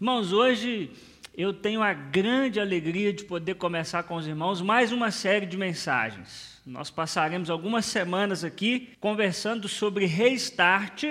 Irmãos, hoje eu tenho a grande alegria de poder começar com os irmãos mais uma série de mensagens. Nós passaremos algumas semanas aqui conversando sobre restart,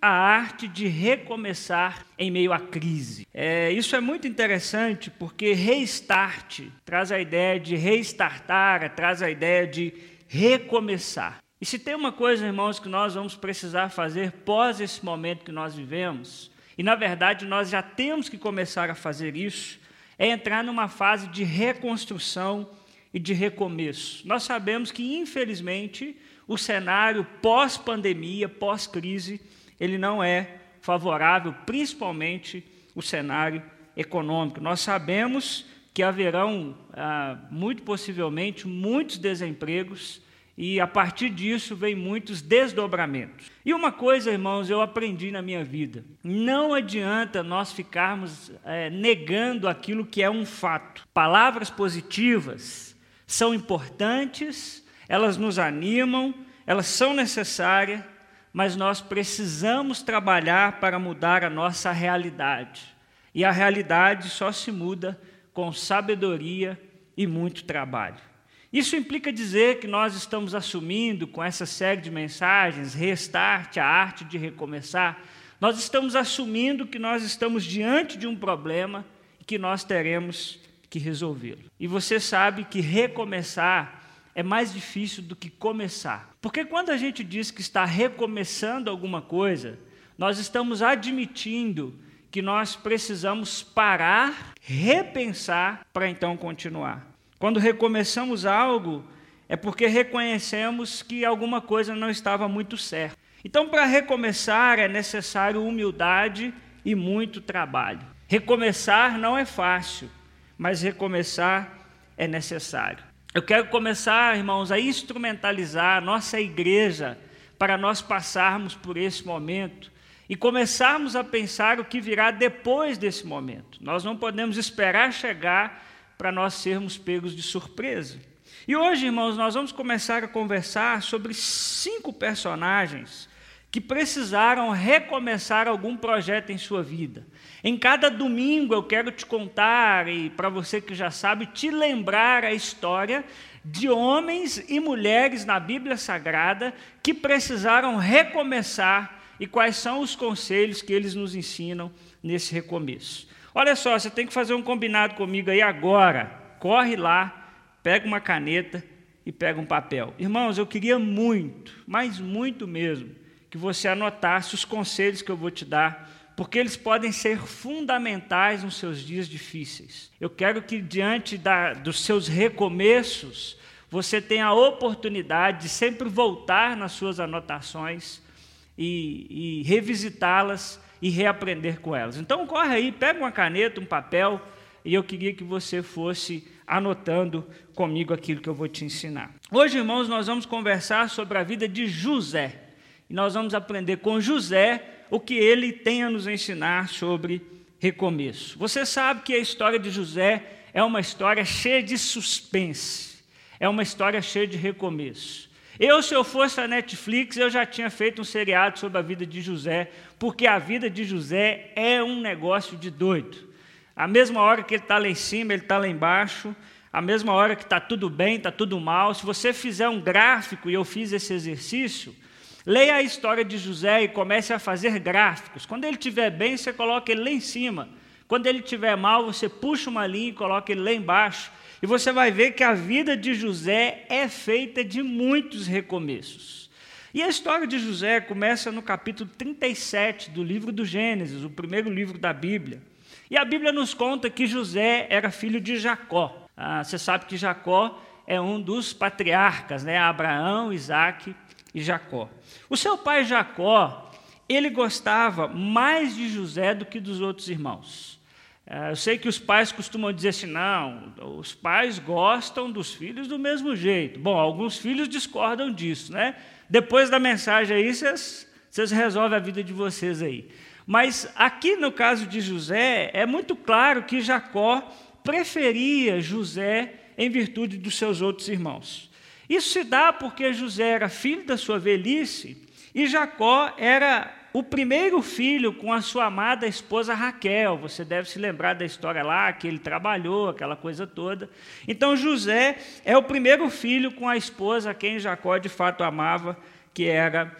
a arte de recomeçar em meio à crise. É, isso é muito interessante porque restart traz a ideia de restartar, traz a ideia de recomeçar. E se tem uma coisa, irmãos, que nós vamos precisar fazer pós esse momento que nós vivemos, e na verdade nós já temos que começar a fazer isso, é entrar numa fase de reconstrução e de recomeço. Nós sabemos que, infelizmente, o cenário pós-pandemia, pós-crise, ele não é favorável, principalmente o cenário econômico. Nós sabemos que haverão, ah, muito possivelmente, muitos desempregos, e a partir disso vem muitos desdobramentos. E uma coisa, irmãos, eu aprendi na minha vida: não adianta nós ficarmos é, negando aquilo que é um fato. Palavras positivas são importantes, elas nos animam, elas são necessárias, mas nós precisamos trabalhar para mudar a nossa realidade. E a realidade só se muda com sabedoria e muito trabalho. Isso implica dizer que nós estamos assumindo, com essa série de mensagens, Restart, a arte de recomeçar, nós estamos assumindo que nós estamos diante de um problema e que nós teremos que resolvê-lo. E você sabe que recomeçar é mais difícil do que começar. Porque quando a gente diz que está recomeçando alguma coisa, nós estamos admitindo que nós precisamos parar, repensar para então continuar. Quando recomeçamos algo, é porque reconhecemos que alguma coisa não estava muito certa. Então, para recomeçar, é necessário humildade e muito trabalho. Recomeçar não é fácil, mas recomeçar é necessário. Eu quero começar, irmãos, a instrumentalizar a nossa igreja para nós passarmos por esse momento e começarmos a pensar o que virá depois desse momento. Nós não podemos esperar chegar para nós sermos pegos de surpresa. E hoje, irmãos, nós vamos começar a conversar sobre cinco personagens que precisaram recomeçar algum projeto em sua vida. Em cada domingo eu quero te contar, e para você que já sabe, te lembrar a história de homens e mulheres na Bíblia Sagrada que precisaram recomeçar e quais são os conselhos que eles nos ensinam nesse recomeço. Olha só, você tem que fazer um combinado comigo aí agora. Corre lá, pega uma caneta e pega um papel. Irmãos, eu queria muito, mas muito mesmo, que você anotasse os conselhos que eu vou te dar, porque eles podem ser fundamentais nos seus dias difíceis. Eu quero que, diante da, dos seus recomeços, você tenha a oportunidade de sempre voltar nas suas anotações e, e revisitá-las e reaprender com elas. Então, corre aí, pega uma caneta, um papel, e eu queria que você fosse anotando comigo aquilo que eu vou te ensinar. Hoje, irmãos, nós vamos conversar sobre a vida de José. E nós vamos aprender com José o que ele tem a nos ensinar sobre recomeço. Você sabe que a história de José é uma história cheia de suspense, é uma história cheia de recomeço. Eu, se eu fosse a Netflix, eu já tinha feito um seriado sobre a vida de José, porque a vida de José é um negócio de doido. A mesma hora que ele está lá em cima, ele está lá embaixo. A mesma hora que está tudo bem, está tudo mal. Se você fizer um gráfico, e eu fiz esse exercício, leia a história de José e comece a fazer gráficos. Quando ele estiver bem, você coloca ele lá em cima. Quando ele estiver mal, você puxa uma linha e coloca ele lá embaixo. E você vai ver que a vida de José é feita de muitos recomeços. E a história de José começa no capítulo 37 do livro do Gênesis, o primeiro livro da Bíblia. E a Bíblia nos conta que José era filho de Jacó. Ah, você sabe que Jacó é um dos patriarcas, né? Abraão, Isaac e Jacó. O seu pai Jacó, ele gostava mais de José do que dos outros irmãos. É, eu sei que os pais costumam dizer assim: não, os pais gostam dos filhos do mesmo jeito. Bom, alguns filhos discordam disso, né? Depois da mensagem aí, vocês, vocês resolvem a vida de vocês aí. Mas aqui no caso de José, é muito claro que Jacó preferia José em virtude dos seus outros irmãos. Isso se dá porque José era filho da sua velhice e Jacó era o primeiro filho com a sua amada esposa Raquel. Você deve se lembrar da história lá, que ele trabalhou, aquela coisa toda. Então, José é o primeiro filho com a esposa quem Jacó de fato amava, que era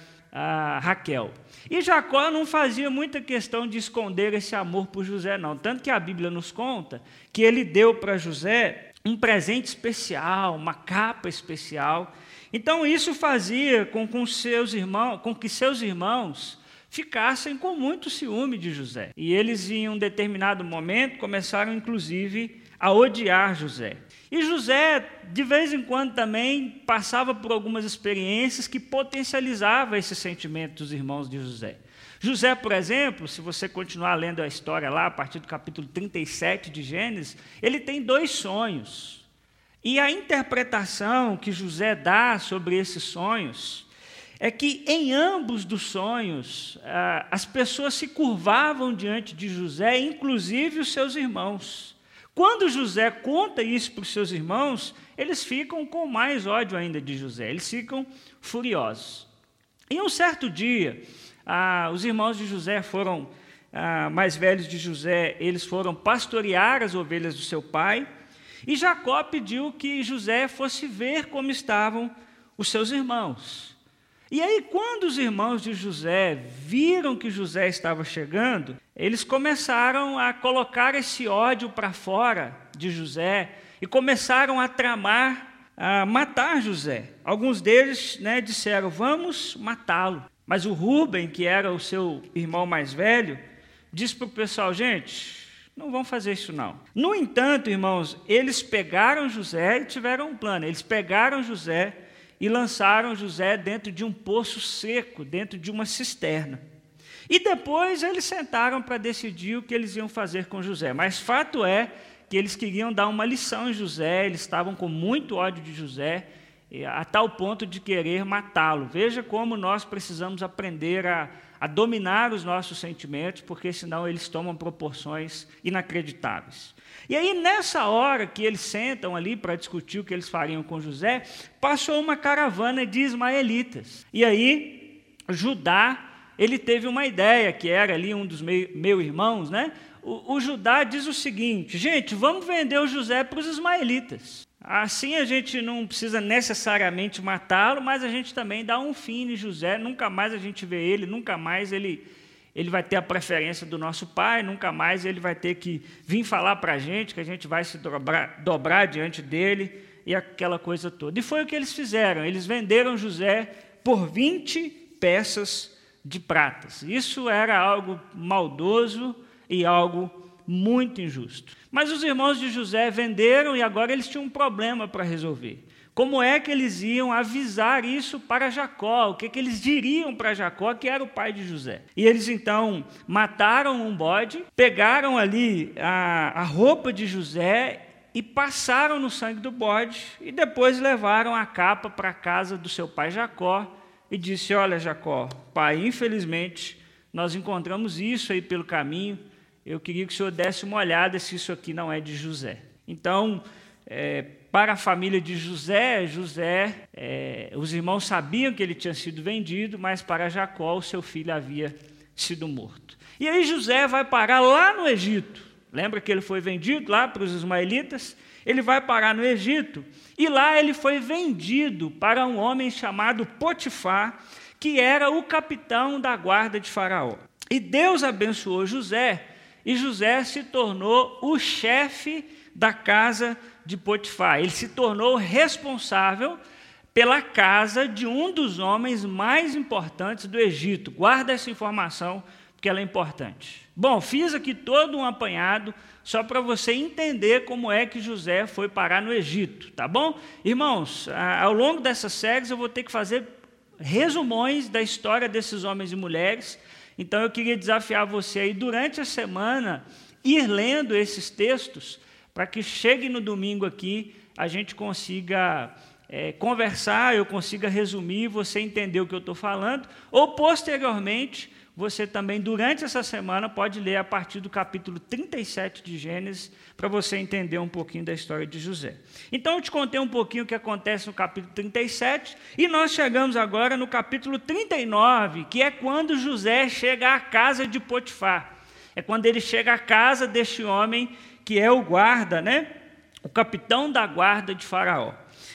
Raquel. E Jacó não fazia muita questão de esconder esse amor por José, não. Tanto que a Bíblia nos conta que ele deu para José um presente especial, uma capa especial. Então isso fazia com, seus irmãos, com que seus irmãos ficassem com muito ciúme de José. E eles, em um determinado momento, começaram, inclusive, a odiar José. E José, de vez em quando, também passava por algumas experiências que potencializavam esse sentimento dos irmãos de José. José, por exemplo, se você continuar lendo a história lá, a partir do capítulo 37 de Gênesis, ele tem dois sonhos. E a interpretação que José dá sobre esses sonhos é que em ambos dos sonhos ah, as pessoas se curvavam diante de José, inclusive os seus irmãos. Quando José conta isso para os seus irmãos, eles ficam com mais ódio ainda de José, eles ficam furiosos. E um certo dia, ah, os irmãos de José foram, ah, mais velhos de José, eles foram pastorear as ovelhas do seu pai, e Jacó pediu que José fosse ver como estavam os seus irmãos. E aí, quando os irmãos de José viram que José estava chegando, eles começaram a colocar esse ódio para fora de José e começaram a tramar, a matar José. Alguns deles né, disseram: Vamos matá-lo. Mas o Rubem, que era o seu irmão mais velho, disse para o pessoal: Gente, não vão fazer isso não. No entanto, irmãos, eles pegaram José e tiveram um plano. Eles pegaram José e lançaram José dentro de um poço seco, dentro de uma cisterna. E depois eles sentaram para decidir o que eles iam fazer com José. Mas fato é que eles queriam dar uma lição em José, eles estavam com muito ódio de José, a tal ponto de querer matá-lo. Veja como nós precisamos aprender a, a dominar os nossos sentimentos, porque senão eles tomam proporções inacreditáveis. E aí, nessa hora que eles sentam ali para discutir o que eles fariam com José, passou uma caravana de ismaelitas. E aí, Judá, ele teve uma ideia, que era ali um dos meus meu irmãos, né? O, o Judá diz o seguinte: gente, vamos vender o José para os ismaelitas. Assim a gente não precisa necessariamente matá-lo, mas a gente também dá um fim em José, nunca mais a gente vê ele, nunca mais ele ele vai ter a preferência do nosso pai, nunca mais ele vai ter que vir falar para a gente, que a gente vai se dobrar, dobrar diante dele e aquela coisa toda. E foi o que eles fizeram, eles venderam José por 20 peças de pratas. Isso era algo maldoso e algo muito injusto. Mas os irmãos de José venderam e agora eles tinham um problema para resolver. Como é que eles iam avisar isso para Jacó? O que, que eles diriam para Jacó, que era o pai de José? E eles então mataram um bode, pegaram ali a, a roupa de José e passaram no sangue do bode e depois levaram a capa para a casa do seu pai Jacó e disse: Olha, Jacó, pai, infelizmente nós encontramos isso aí pelo caminho. Eu queria que o senhor desse uma olhada se isso aqui não é de José. Então, é, para a família de José, José, é, os irmãos sabiam que ele tinha sido vendido, mas para Jacó, o seu filho havia sido morto. E aí José vai parar lá no Egito. Lembra que ele foi vendido lá para os ismaelitas? Ele vai parar no Egito e lá ele foi vendido para um homem chamado Potifar, que era o capitão da guarda de Faraó. E Deus abençoou José, e José se tornou o chefe da casa de Potifar. Ele se tornou responsável pela casa de um dos homens mais importantes do Egito. Guarda essa informação, porque ela é importante. Bom, fiz aqui todo um apanhado só para você entender como é que José foi parar no Egito, tá bom? Irmãos, ao longo dessas séries eu vou ter que fazer resumões da história desses homens e mulheres. Então eu queria desafiar você aí durante a semana ir lendo esses textos para que chegue no domingo aqui, a gente consiga é, conversar, eu consiga resumir, você entender o que eu estou falando, ou posteriormente, você também, durante essa semana, pode ler a partir do capítulo 37 de Gênesis, para você entender um pouquinho da história de José. Então, eu te contei um pouquinho o que acontece no capítulo 37, e nós chegamos agora no capítulo 39, que é quando José chega à casa de Potifar. É quando ele chega à casa deste homem que é o guarda, né? O capitão da guarda de Faraó.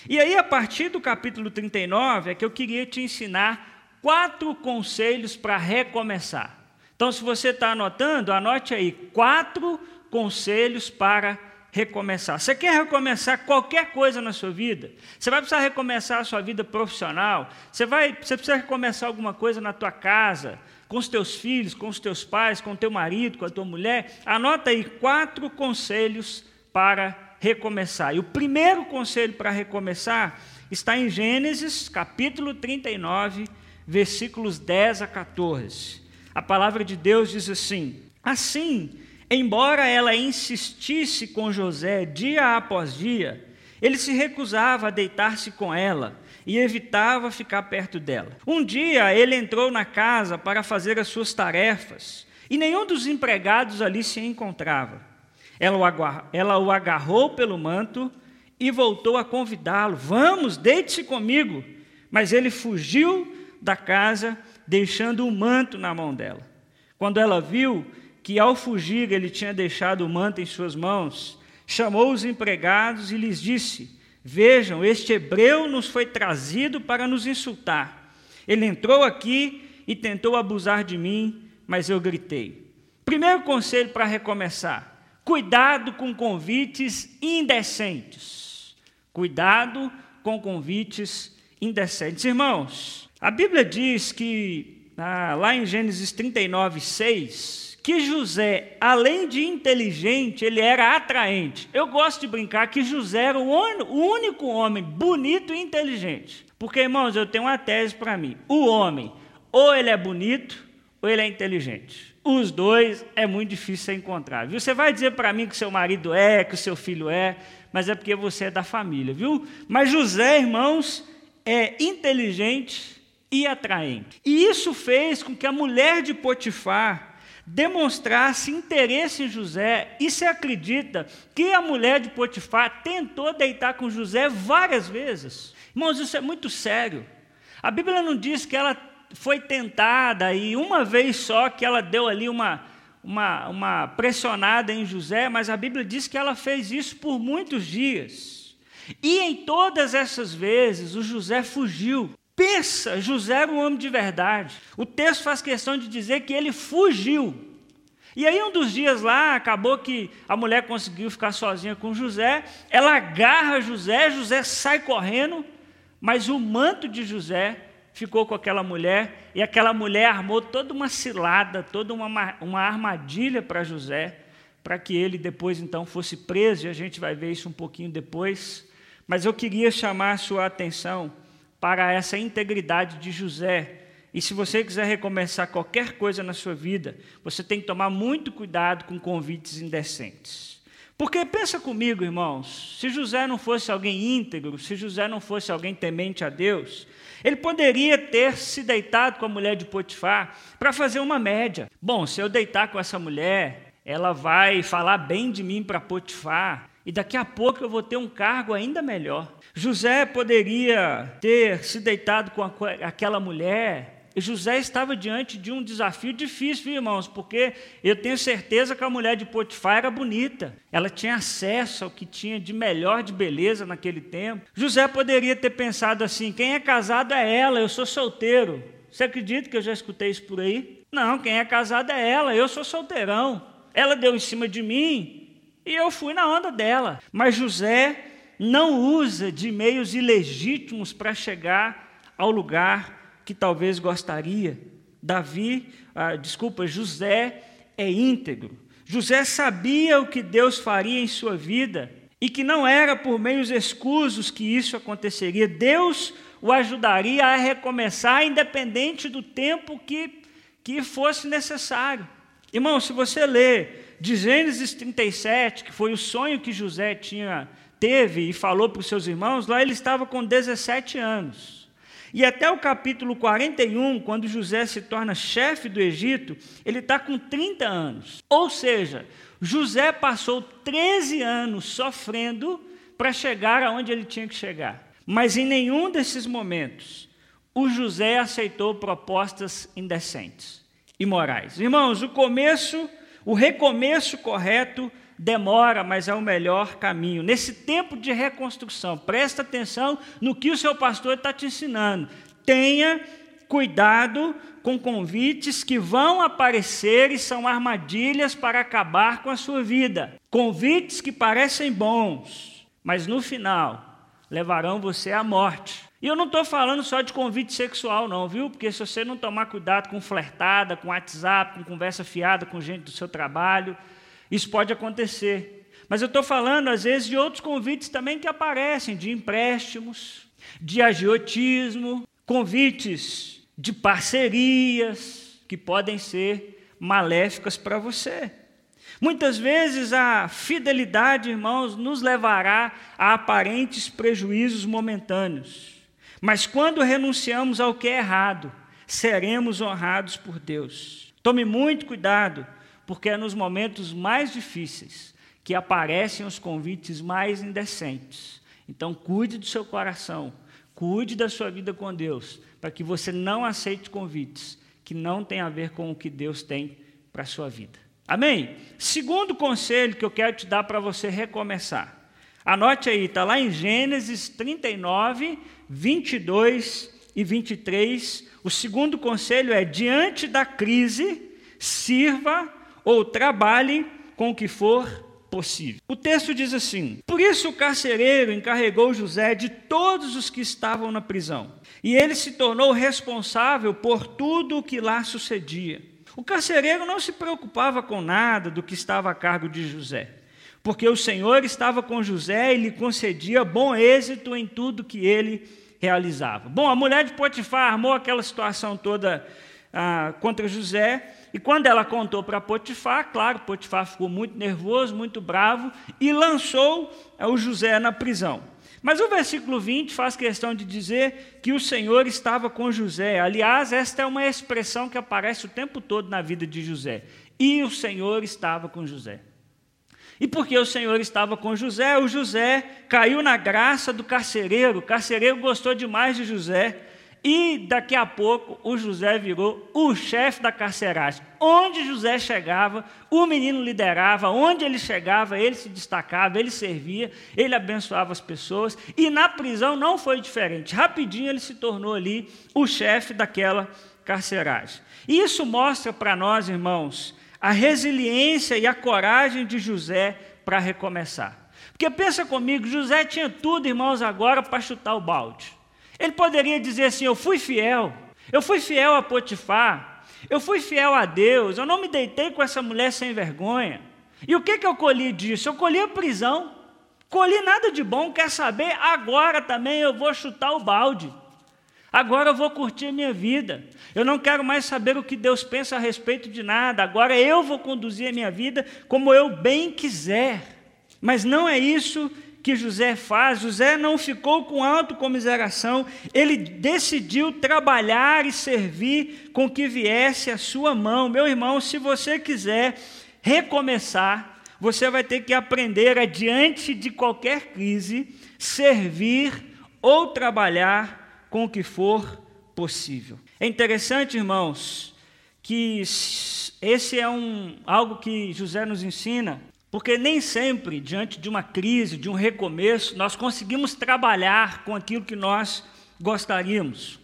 E aí, a partir do capítulo 39, é que eu queria te ensinar quatro conselhos para recomeçar. Então, se você está anotando, anote aí quatro conselhos para recomeçar. Você quer recomeçar qualquer coisa na sua vida? Você vai precisar recomeçar a sua vida profissional? Você, vai, você precisa recomeçar alguma coisa na tua casa, com os teus filhos, com os teus pais, com o teu marido, com a tua mulher? Anota aí quatro conselhos para recomeçar. E o primeiro conselho para recomeçar está em Gênesis, capítulo 39, versículos 10 a 14. A palavra de Deus diz assim: Assim, embora ela insistisse com José dia após dia, ele se recusava a deitar-se com ela e evitava ficar perto dela. Um dia ele entrou na casa para fazer as suas tarefas e nenhum dos empregados ali se encontrava. Ela o agarrou pelo manto e voltou a convidá-lo: Vamos, deite-se comigo. Mas ele fugiu da casa, deixando o manto na mão dela. Quando ela viu que ao fugir ele tinha deixado o manto em suas mãos, chamou os empregados e lhes disse: Vejam, este hebreu nos foi trazido para nos insultar. Ele entrou aqui e tentou abusar de mim, mas eu gritei. Primeiro conselho para recomeçar: cuidado com convites indecentes. Cuidado com convites indecentes. Irmãos, a Bíblia diz que, ah, lá em Gênesis 39, 6, que José, além de inteligente, ele era atraente. Eu gosto de brincar que José era o único homem bonito e inteligente. Porque, irmãos, eu tenho uma tese para mim: o homem, ou ele é bonito, ou ele é inteligente. Os dois é muito difícil encontrar. Viu? Você vai dizer para mim que seu marido é, que o seu filho é, mas é porque você é da família, viu? Mas José, irmãos, é inteligente, e atraente. E isso fez com que a mulher de Potifar demonstrasse interesse em José, e se acredita que a mulher de Potifar tentou deitar com José várias vezes. Irmãos, isso é muito sério. A Bíblia não diz que ela foi tentada e uma vez só que ela deu ali uma, uma, uma pressionada em José, mas a Bíblia diz que ela fez isso por muitos dias. E em todas essas vezes o José fugiu. Pensa, José era um homem de verdade. O texto faz questão de dizer que ele fugiu. E aí, um dos dias lá, acabou que a mulher conseguiu ficar sozinha com José. Ela agarra José, José sai correndo, mas o manto de José ficou com aquela mulher, e aquela mulher armou toda uma cilada, toda uma, uma armadilha para José, para que ele depois então fosse preso, e a gente vai ver isso um pouquinho depois. Mas eu queria chamar a sua atenção para essa integridade de José. E se você quiser recomeçar qualquer coisa na sua vida, você tem que tomar muito cuidado com convites indecentes. Porque pensa comigo, irmãos, se José não fosse alguém íntegro, se José não fosse alguém temente a Deus, ele poderia ter se deitado com a mulher de Potifar para fazer uma média. Bom, se eu deitar com essa mulher, ela vai falar bem de mim para Potifar, e daqui a pouco eu vou ter um cargo ainda melhor. José poderia ter se deitado com aquela mulher, e José estava diante de um desafio difícil, irmãos, porque eu tenho certeza que a mulher de Potifar era bonita, ela tinha acesso ao que tinha de melhor de beleza naquele tempo. José poderia ter pensado assim: quem é casado é ela, eu sou solteiro. Você acredita que eu já escutei isso por aí? Não, quem é casado é ela, eu sou solteirão. Ela deu em cima de mim, e eu fui na onda dela. Mas José não usa de meios ilegítimos para chegar ao lugar que talvez gostaria. Davi, ah, desculpa, José é íntegro. José sabia o que Deus faria em sua vida e que não era por meios escusos que isso aconteceria. Deus o ajudaria a recomeçar, independente do tempo que, que fosse necessário. Irmão, se você ler de Gênesis 37, que foi o sonho que José tinha teve e falou para os seus irmãos, lá ele estava com 17 anos. E até o capítulo 41, quando José se torna chefe do Egito, ele está com 30 anos. Ou seja, José passou 13 anos sofrendo para chegar aonde ele tinha que chegar. Mas em nenhum desses momentos o José aceitou propostas indecentes, imorais. Irmãos, o começo, o recomeço correto demora, mas é o melhor caminho. Nesse tempo de reconstrução, presta atenção no que o seu pastor está te ensinando. Tenha cuidado com convites que vão aparecer e são armadilhas para acabar com a sua vida. Convites que parecem bons, mas no final levarão você à morte. E eu não estou falando só de convite sexual, não, viu? Porque se você não tomar cuidado com flertada, com WhatsApp, com conversa fiada com gente do seu trabalho, isso pode acontecer. Mas eu estou falando, às vezes, de outros convites também que aparecem, de empréstimos, de agiotismo, convites de parcerias que podem ser maléficas para você. Muitas vezes a fidelidade, irmãos, nos levará a aparentes prejuízos momentâneos. Mas quando renunciamos ao que é errado, seremos honrados por Deus. Tome muito cuidado porque é nos momentos mais difíceis que aparecem os convites mais indecentes. Então, cuide do seu coração, cuide da sua vida com Deus, para que você não aceite convites que não têm a ver com o que Deus tem para a sua vida. Amém? Segundo conselho que eu quero te dar para você recomeçar. Anote aí, está lá em Gênesis 39, 22 e 23. O segundo conselho é: diante da crise, sirva ou trabalhe com o que for possível. O texto diz assim: Por isso o carcereiro encarregou José de todos os que estavam na prisão, e ele se tornou responsável por tudo o que lá sucedia. O carcereiro não se preocupava com nada do que estava a cargo de José, porque o Senhor estava com José e lhe concedia bom êxito em tudo que ele realizava. Bom, a mulher de Potifar armou aquela situação toda ah, contra José e quando ela contou para Potifar, claro, Potifar ficou muito nervoso, muito bravo e lançou eh, o José na prisão. Mas o versículo 20 faz questão de dizer que o Senhor estava com José. Aliás, esta é uma expressão que aparece o tempo todo na vida de José. E o Senhor estava com José. E porque o Senhor estava com José, o José caiu na graça do carcereiro. O carcereiro gostou demais de José e daqui a pouco o José virou o chefe da carceragem. Onde José chegava, o menino liderava, onde ele chegava, ele se destacava, ele servia, ele abençoava as pessoas. E na prisão não foi diferente. Rapidinho ele se tornou ali o chefe daquela carceragem. E isso mostra para nós, irmãos, a resiliência e a coragem de José para recomeçar. Porque pensa comigo, José tinha tudo, irmãos, agora para chutar o balde. Ele poderia dizer assim: Eu fui fiel, eu fui fiel a Potifar, eu fui fiel a Deus, eu não me deitei com essa mulher sem vergonha. E o que, que eu colhi disso? Eu colhi a prisão, colhi nada de bom, quer saber? Agora também eu vou chutar o balde. Agora eu vou curtir a minha vida. Eu não quero mais saber o que Deus pensa a respeito de nada. Agora eu vou conduzir a minha vida como eu bem quiser. Mas não é isso que José faz, José não ficou com autocomiseração, ele decidiu trabalhar e servir com que viesse a sua mão. Meu irmão, se você quiser recomeçar, você vai ter que aprender a, diante de qualquer crise, servir ou trabalhar com o que for possível. É interessante, irmãos, que esse é um, algo que José nos ensina, porque nem sempre, diante de uma crise, de um recomeço, nós conseguimos trabalhar com aquilo que nós gostaríamos.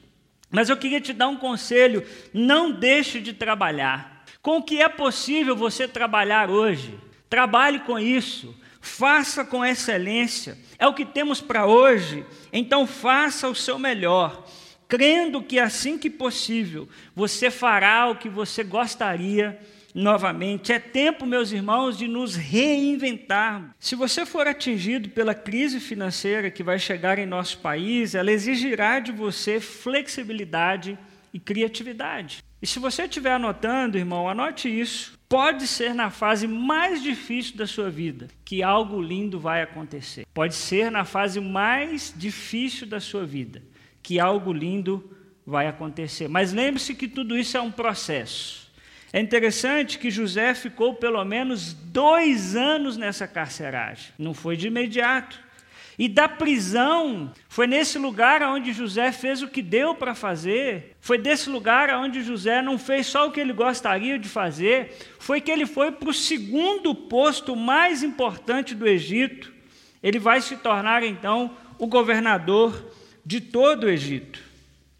Mas eu queria te dar um conselho: não deixe de trabalhar. Com o que é possível você trabalhar hoje, trabalhe com isso, faça com excelência. É o que temos para hoje, então faça o seu melhor, crendo que assim que possível você fará o que você gostaria novamente. É tempo, meus irmãos, de nos reinventar. Se você for atingido pela crise financeira que vai chegar em nosso país, ela exigirá de você flexibilidade e criatividade. E se você estiver anotando, irmão, anote isso. Pode ser na fase mais difícil da sua vida que algo lindo vai acontecer. Pode ser na fase mais difícil da sua vida que algo lindo vai acontecer. Mas lembre-se que tudo isso é um processo. É interessante que José ficou pelo menos dois anos nessa carceragem. Não foi de imediato. E da prisão, foi nesse lugar onde José fez o que deu para fazer, foi desse lugar onde José não fez só o que ele gostaria de fazer, foi que ele foi para o segundo posto mais importante do Egito. Ele vai se tornar então o governador de todo o Egito.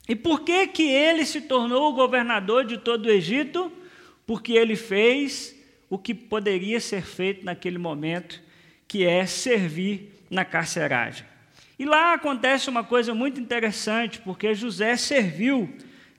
E por que que ele se tornou o governador de todo o Egito? Porque ele fez o que poderia ser feito naquele momento, que é servir na carceragem. E lá acontece uma coisa muito interessante, porque José serviu,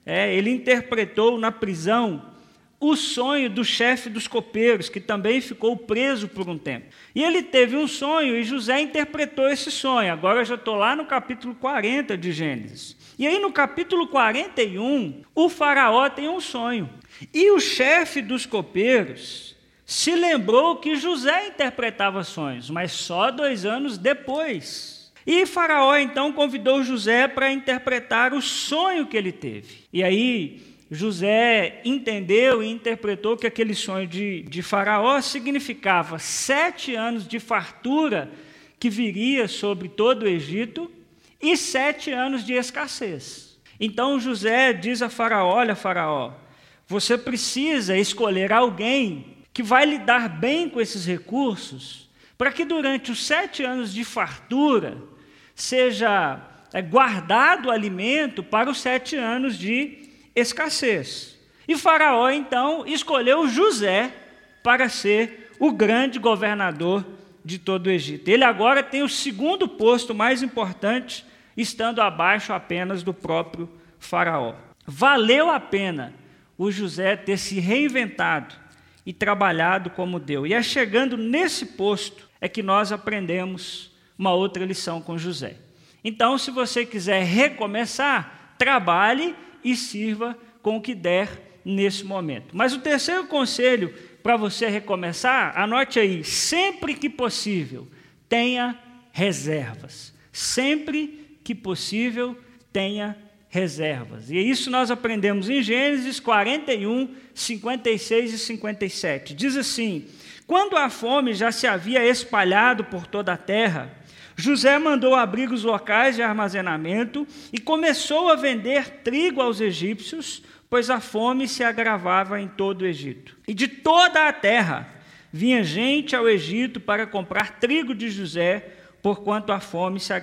é, ele interpretou na prisão o sonho do chefe dos copeiros, que também ficou preso por um tempo. E ele teve um sonho e José interpretou esse sonho. Agora eu já estou lá no capítulo 40 de Gênesis. E aí no capítulo 41, o faraó tem um sonho. E o chefe dos copeiros se lembrou que José interpretava sonhos, mas só dois anos depois. E Faraó então convidou José para interpretar o sonho que ele teve. E aí José entendeu e interpretou que aquele sonho de, de Faraó significava sete anos de fartura que viria sobre todo o Egito e sete anos de escassez. Então José diz a Faraó: Olha, Faraó, você precisa escolher alguém que vai lidar bem com esses recursos, para que durante os sete anos de fartura seja é, guardado o alimento para os sete anos de escassez. E Faraó então escolheu José para ser o grande governador de todo o Egito. Ele agora tem o segundo posto mais importante, estando abaixo apenas do próprio Faraó. Valeu a pena o José ter se reinventado e trabalhado como deu. E é chegando nesse posto é que nós aprendemos uma outra lição com José. Então, se você quiser recomeçar, trabalhe e sirva com o que der nesse momento. Mas o terceiro conselho para você recomeçar, anote aí: sempre que possível, tenha reservas. Sempre que possível, tenha reservas. E isso nós aprendemos em Gênesis 41, 56 e 57. Diz assim: Quando a fome já se havia espalhado por toda a terra, José mandou abrigos locais de armazenamento e começou a vender trigo aos egípcios, pois a fome se agravava em todo o Egito. E de toda a terra vinha gente ao Egito para comprar trigo de José, porquanto a fome se,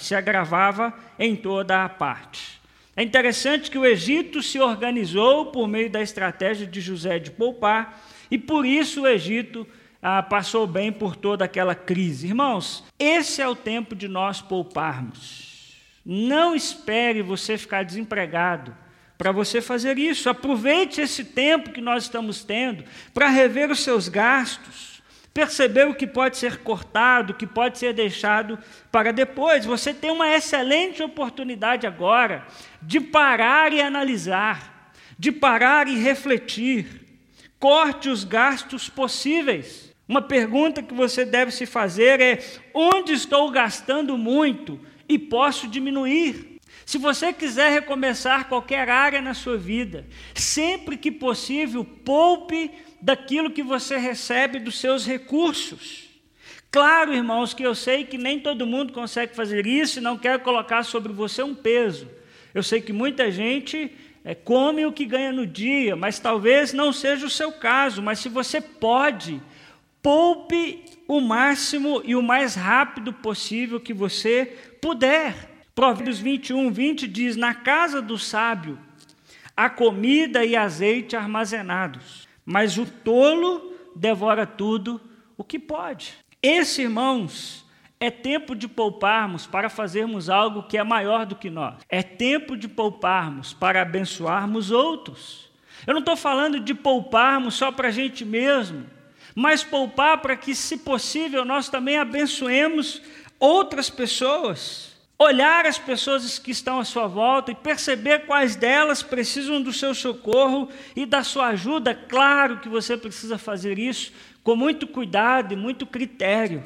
se agravava em toda a parte. É interessante que o Egito se organizou por meio da estratégia de José de poupar, e por isso o Egito ah, passou bem por toda aquela crise. Irmãos, esse é o tempo de nós pouparmos. Não espere você ficar desempregado para você fazer isso. Aproveite esse tempo que nós estamos tendo para rever os seus gastos perceber o que pode ser cortado, o que pode ser deixado para depois. Você tem uma excelente oportunidade agora de parar e analisar, de parar e refletir. Corte os gastos possíveis. Uma pergunta que você deve se fazer é: onde estou gastando muito e posso diminuir? Se você quiser recomeçar qualquer área na sua vida, sempre que possível, poupe daquilo que você recebe dos seus recursos. Claro, irmãos, que eu sei que nem todo mundo consegue fazer isso e não quero colocar sobre você um peso. Eu sei que muita gente é, come o que ganha no dia, mas talvez não seja o seu caso. Mas se você pode, poupe o máximo e o mais rápido possível que você puder. Provérbios 21, 20 diz: Na casa do sábio há comida e azeite armazenados mas o tolo devora tudo o que pode. Esse, irmãos, é tempo de pouparmos para fazermos algo que é maior do que nós. É tempo de pouparmos para abençoarmos outros. Eu não estou falando de pouparmos só para a gente mesmo, mas poupar para que, se possível, nós também abençoemos outras pessoas olhar as pessoas que estão à sua volta e perceber quais delas precisam do seu socorro e da sua ajuda. Claro que você precisa fazer isso com muito cuidado e muito critério.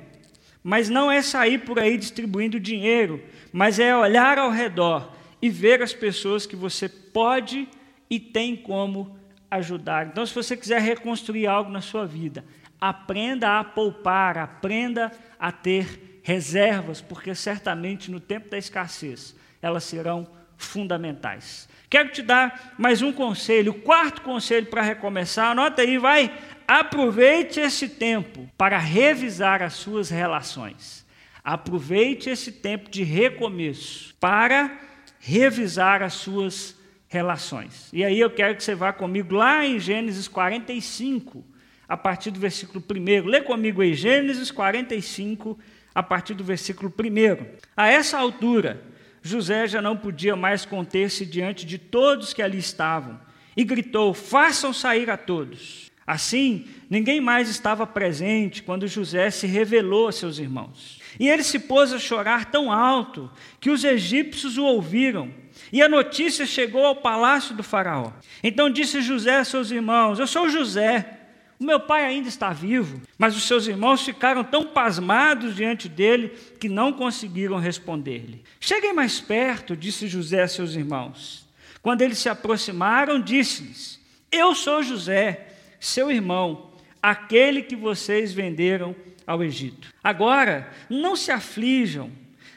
Mas não é sair por aí distribuindo dinheiro, mas é olhar ao redor e ver as pessoas que você pode e tem como ajudar. Então, se você quiser reconstruir algo na sua vida, aprenda a poupar, aprenda a ter reservas, porque certamente no tempo da escassez elas serão fundamentais. Quero te dar mais um conselho, o quarto conselho para recomeçar. Anota aí, vai. Aproveite esse tempo para revisar as suas relações. Aproveite esse tempo de recomeço para revisar as suas relações. E aí eu quero que você vá comigo lá em Gênesis 45, a partir do versículo 1. Lê comigo aí, Gênesis 45, a partir do versículo 1. A essa altura, José já não podia mais conter-se diante de todos que ali estavam e gritou: Façam sair a todos. Assim, ninguém mais estava presente quando José se revelou a seus irmãos. E ele se pôs a chorar tão alto que os egípcios o ouviram. E a notícia chegou ao palácio do Faraó. Então disse José a seus irmãos: Eu sou José. O meu pai ainda está vivo. Mas os seus irmãos ficaram tão pasmados diante dele que não conseguiram responder-lhe. Cheguem mais perto, disse José a seus irmãos. Quando eles se aproximaram, disse-lhes: Eu sou José, seu irmão, aquele que vocês venderam ao Egito. Agora, não se aflijam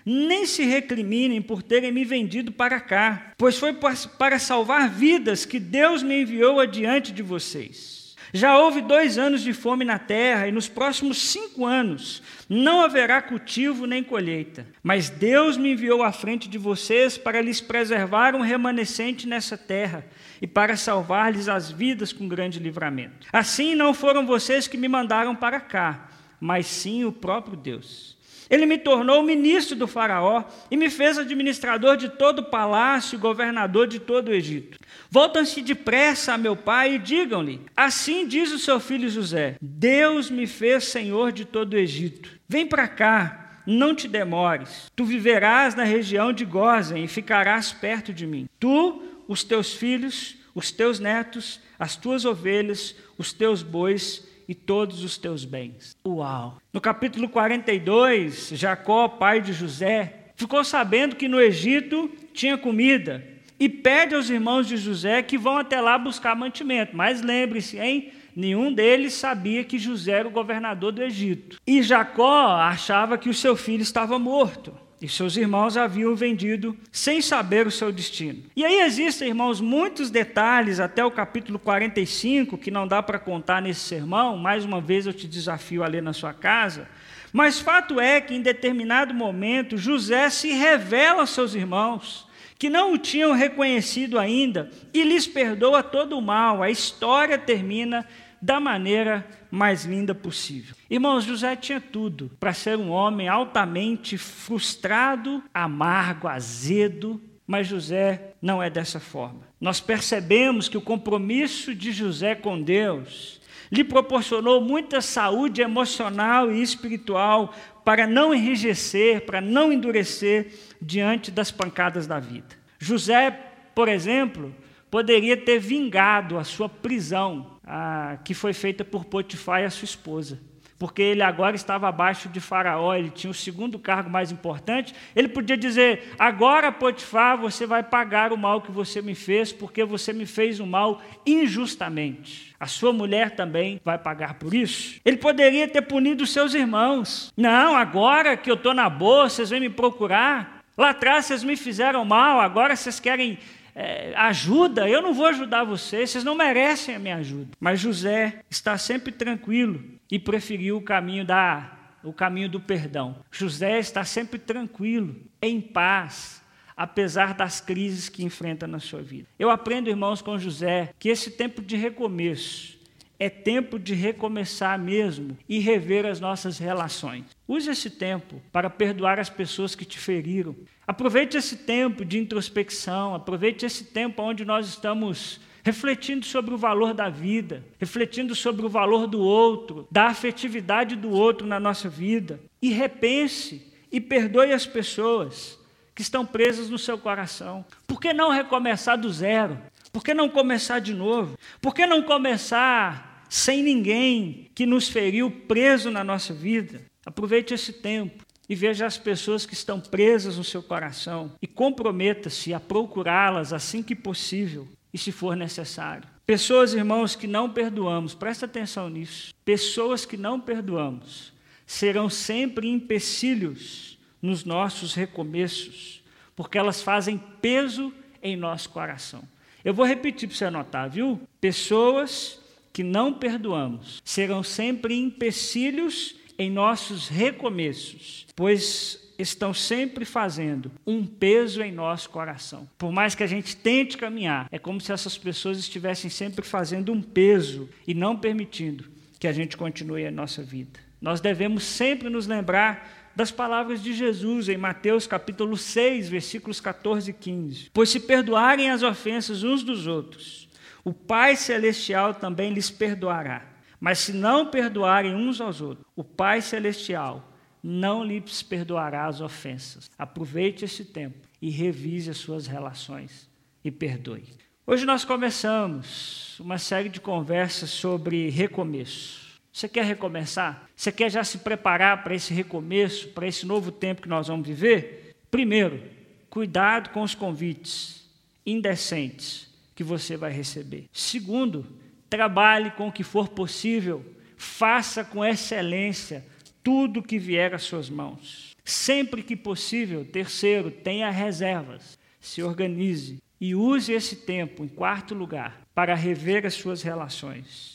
nem se recriminem por terem me vendido para cá, pois foi para salvar vidas que Deus me enviou adiante de vocês. Já houve dois anos de fome na terra, e nos próximos cinco anos não haverá cultivo nem colheita. Mas Deus me enviou à frente de vocês para lhes preservar um remanescente nessa terra e para salvar-lhes as vidas com grande livramento. Assim não foram vocês que me mandaram para cá, mas sim o próprio Deus. Ele me tornou ministro do Faraó e me fez administrador de todo o palácio e governador de todo o Egito. Voltam-se depressa a meu pai e digam-lhe: Assim diz o seu filho José: Deus me fez senhor de todo o Egito. Vem para cá, não te demores. Tu viverás na região de Gozen e ficarás perto de mim. Tu, os teus filhos, os teus netos, as tuas ovelhas, os teus bois e todos os teus bens. Uau! No capítulo 42, Jacó, pai de José, ficou sabendo que no Egito tinha comida e pede aos irmãos de José que vão até lá buscar mantimento. Mas lembre-se, hein? Nenhum deles sabia que José era o governador do Egito. E Jacó achava que o seu filho estava morto e seus irmãos haviam vendido sem saber o seu destino. E aí existem, irmãos, muitos detalhes até o capítulo 45 que não dá para contar nesse sermão. Mais uma vez eu te desafio a ler na sua casa. Mas fato é que em determinado momento José se revela aos seus irmãos que não o tinham reconhecido ainda e lhes perdoa todo o mal. A história termina da maneira mais linda possível. Irmãos, José tinha tudo para ser um homem altamente frustrado, amargo, azedo, mas José não é dessa forma. Nós percebemos que o compromisso de José com Deus lhe proporcionou muita saúde emocional e espiritual para não enrijecer, para não endurecer diante das pancadas da vida. José, por exemplo, poderia ter vingado a sua prisão a, que foi feita por Potifar e a sua esposa. Porque ele agora estava abaixo de Faraó, ele tinha o segundo cargo mais importante. Ele podia dizer: Agora, Potifar, você vai pagar o mal que você me fez, porque você me fez o mal injustamente. A sua mulher também vai pagar por isso. Ele poderia ter punido seus irmãos. Não, agora que eu estou na boa, vocês vêm me procurar. Lá atrás vocês me fizeram mal, agora vocês querem é, ajuda, eu não vou ajudar vocês, vocês não merecem a minha ajuda. Mas José está sempre tranquilo e preferiu o caminho da o caminho do perdão. José está sempre tranquilo, em paz, apesar das crises que enfrenta na sua vida. Eu aprendo, irmãos, com José, que esse tempo de recomeço é tempo de recomeçar mesmo e rever as nossas relações. Use esse tempo para perdoar as pessoas que te feriram. Aproveite esse tempo de introspecção, aproveite esse tempo onde nós estamos refletindo sobre o valor da vida, refletindo sobre o valor do outro, da afetividade do outro na nossa vida. E repense e perdoe as pessoas que estão presas no seu coração. Por que não recomeçar do zero? Por que não começar de novo? Por que não começar sem ninguém que nos feriu preso na nossa vida? Aproveite esse tempo e veja as pessoas que estão presas no seu coração e comprometa-se a procurá-las assim que possível e se for necessário. Pessoas, irmãos, que não perdoamos, presta atenção nisso. Pessoas que não perdoamos serão sempre empecilhos nos nossos recomeços, porque elas fazem peso em nosso coração. Eu vou repetir para você anotar, viu? Pessoas que não perdoamos serão sempre empecilhos em nossos recomeços, pois estão sempre fazendo um peso em nosso coração. Por mais que a gente tente caminhar, é como se essas pessoas estivessem sempre fazendo um peso e não permitindo que a gente continue a nossa vida. Nós devemos sempre nos lembrar das palavras de Jesus em Mateus capítulo 6, versículos 14 e 15. Pois se perdoarem as ofensas uns dos outros, o Pai celestial também lhes perdoará. Mas se não perdoarem uns aos outros, o Pai Celestial não lhes perdoará as ofensas. Aproveite esse tempo e revise as suas relações e perdoe. Hoje nós começamos uma série de conversas sobre recomeço. Você quer recomeçar? Você quer já se preparar para esse recomeço, para esse novo tempo que nós vamos viver? Primeiro, cuidado com os convites indecentes que você vai receber. Segundo, trabalhe com o que for possível, faça com excelência tudo o que vier às suas mãos. Sempre que possível, terceiro, tenha reservas, se organize e use esse tempo, em quarto lugar, para rever as suas relações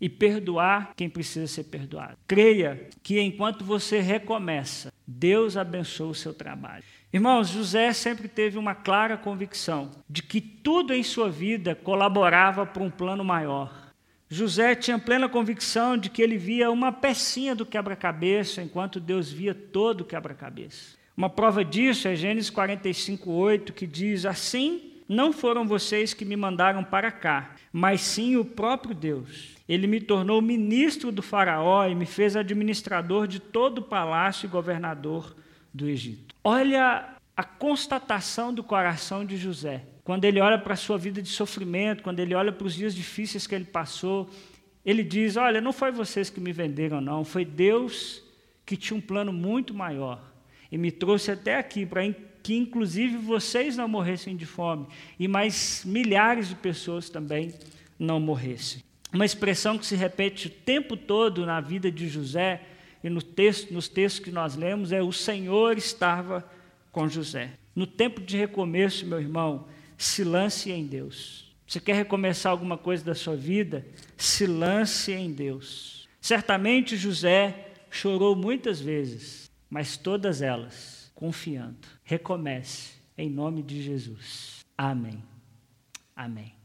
e perdoar quem precisa ser perdoado. Creia que enquanto você recomeça, Deus abençoa o seu trabalho. Irmãos, José sempre teve uma clara convicção de que tudo em sua vida colaborava para um plano maior. José tinha plena convicção de que ele via uma pecinha do quebra-cabeça, enquanto Deus via todo o quebra-cabeça. Uma prova disso é Gênesis 45, 8, que diz: Assim não foram vocês que me mandaram para cá, mas sim o próprio Deus. Ele me tornou ministro do Faraó e me fez administrador de todo o palácio e governador do Egito. Olha a constatação do coração de José. Quando ele olha para a sua vida de sofrimento, quando ele olha para os dias difíceis que ele passou, ele diz: Olha, não foi vocês que me venderam, não, foi Deus que tinha um plano muito maior e me trouxe até aqui para que, inclusive, vocês não morressem de fome e mais milhares de pessoas também não morressem. Uma expressão que se repete o tempo todo na vida de José e no texto, nos textos que nós lemos é: O Senhor estava com José. No tempo de recomeço, meu irmão, se lance em Deus. Você quer recomeçar alguma coisa da sua vida? Se lance em Deus. Certamente José chorou muitas vezes, mas todas elas confiando. Recomece em nome de Jesus. Amém. Amém.